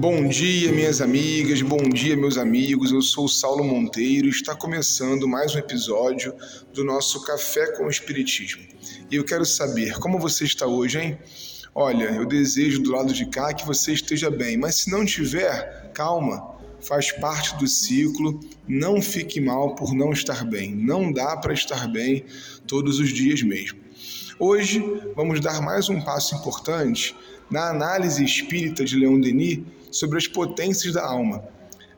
Bom dia, minhas amigas, bom dia, meus amigos. Eu sou Saulo Monteiro e está começando mais um episódio do nosso Café com o Espiritismo. E eu quero saber como você está hoje, hein? Olha, eu desejo do lado de cá que você esteja bem, mas se não tiver, calma, faz parte do ciclo. Não fique mal por não estar bem. Não dá para estar bem todos os dias mesmo. Hoje vamos dar mais um passo importante na análise espírita de Leon Denis sobre as potências da alma,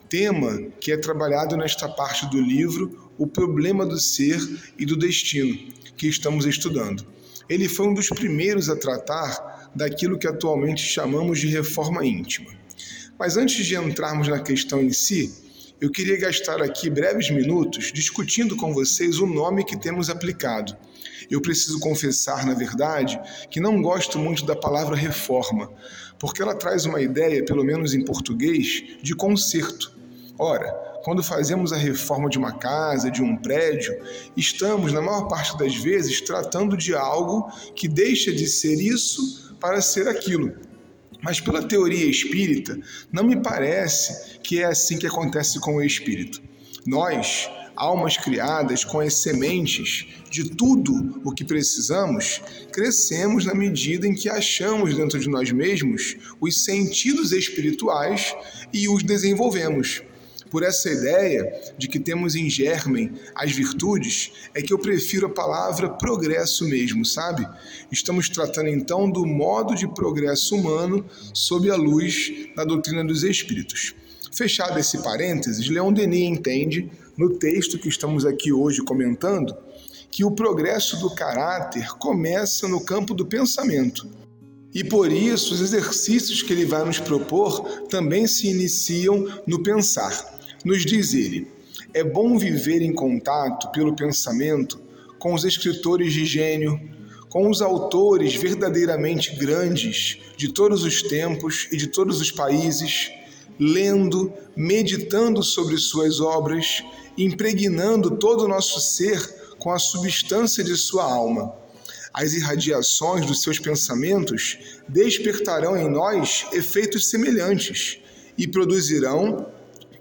tema que é trabalhado nesta parte do livro O Problema do Ser e do Destino, que estamos estudando. Ele foi um dos primeiros a tratar daquilo que atualmente chamamos de reforma íntima. Mas antes de entrarmos na questão em si, eu queria gastar aqui breves minutos discutindo com vocês o nome que temos aplicado. Eu preciso confessar, na verdade, que não gosto muito da palavra reforma, porque ela traz uma ideia, pelo menos em português, de conserto. Ora, quando fazemos a reforma de uma casa, de um prédio, estamos, na maior parte das vezes, tratando de algo que deixa de ser isso para ser aquilo. Mas pela teoria espírita, não me parece que é assim que acontece com o espírito. Nós, almas criadas com as sementes de tudo o que precisamos, crescemos na medida em que achamos dentro de nós mesmos os sentidos espirituais e os desenvolvemos. Por essa ideia de que temos em germen as virtudes, é que eu prefiro a palavra progresso mesmo, sabe? Estamos tratando então do modo de progresso humano sob a luz da doutrina dos espíritos. Fechado esse parênteses, Leon Denis entende, no texto que estamos aqui hoje comentando, que o progresso do caráter começa no campo do pensamento. E por isso, os exercícios que ele vai nos propor também se iniciam no pensar. Nos diz ele: é bom viver em contato pelo pensamento com os escritores de gênio, com os autores verdadeiramente grandes de todos os tempos e de todos os países lendo, meditando sobre suas obras, impregnando todo o nosso ser com a substância de sua alma. As irradiações dos seus pensamentos despertarão em nós efeitos semelhantes e produzirão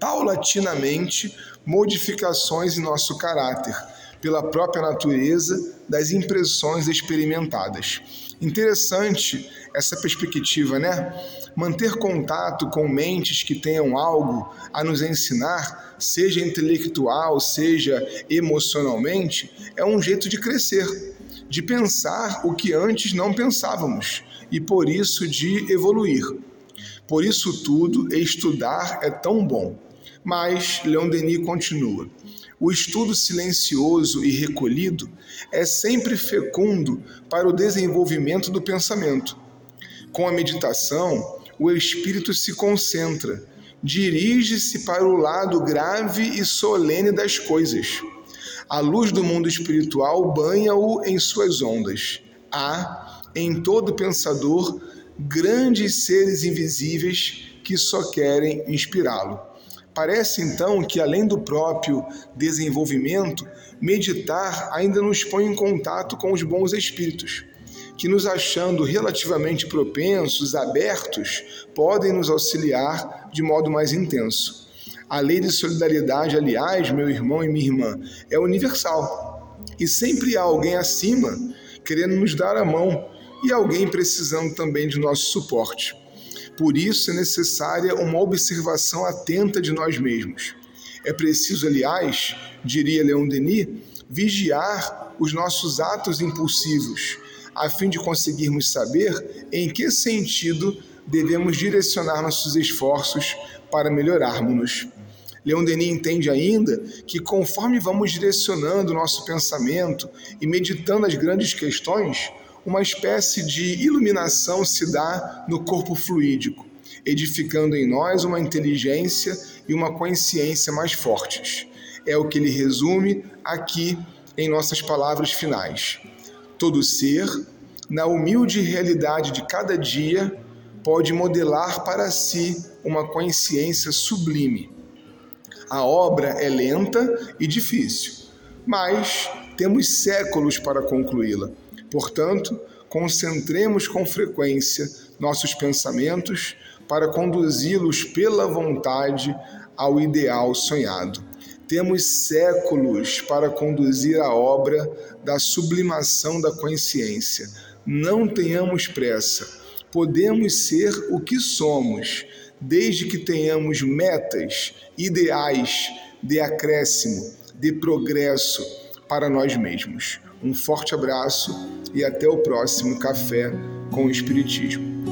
paulatinamente modificações em nosso caráter, pela própria natureza das impressões experimentadas. Interessante essa perspectiva, né? Manter contato com mentes que tenham algo a nos ensinar, seja intelectual, seja emocionalmente, é um jeito de crescer, de pensar o que antes não pensávamos e por isso de evoluir. Por isso tudo, estudar é tão bom. Mas Leon Denis continua. O estudo silencioso e recolhido é sempre fecundo para o desenvolvimento do pensamento. Com a meditação, o espírito se concentra, dirige-se para o lado grave e solene das coisas. A luz do mundo espiritual banha-o em suas ondas. Há, em todo pensador, grandes seres invisíveis que só querem inspirá-lo. Parece então que, além do próprio desenvolvimento, meditar ainda nos põe em contato com os bons espíritos, que, nos achando relativamente propensos, abertos, podem nos auxiliar de modo mais intenso. A lei de solidariedade, aliás, meu irmão e minha irmã, é universal. E sempre há alguém acima querendo nos dar a mão e alguém precisando também de nosso suporte. Por isso é necessária uma observação atenta de nós mesmos. É preciso, aliás, diria Leon Denis, vigiar os nossos atos impulsivos, a fim de conseguirmos saber em que sentido devemos direcionar nossos esforços para melhorarmos-nos. Leon Denis entende ainda que, conforme vamos direcionando nosso pensamento e meditando as grandes questões, uma espécie de iluminação se dá no corpo fluídico, edificando em nós uma inteligência e uma consciência mais fortes. É o que ele resume aqui em nossas palavras finais. Todo ser, na humilde realidade de cada dia, pode modelar para si uma consciência sublime. A obra é lenta e difícil, mas temos séculos para concluí-la. Portanto, concentremos com frequência nossos pensamentos para conduzi-los pela vontade ao ideal sonhado. Temos séculos para conduzir a obra da sublimação da consciência. Não tenhamos pressa. Podemos ser o que somos, desde que tenhamos metas, ideais de acréscimo, de progresso para nós mesmos. Um forte abraço e até o próximo Café com o Espiritismo.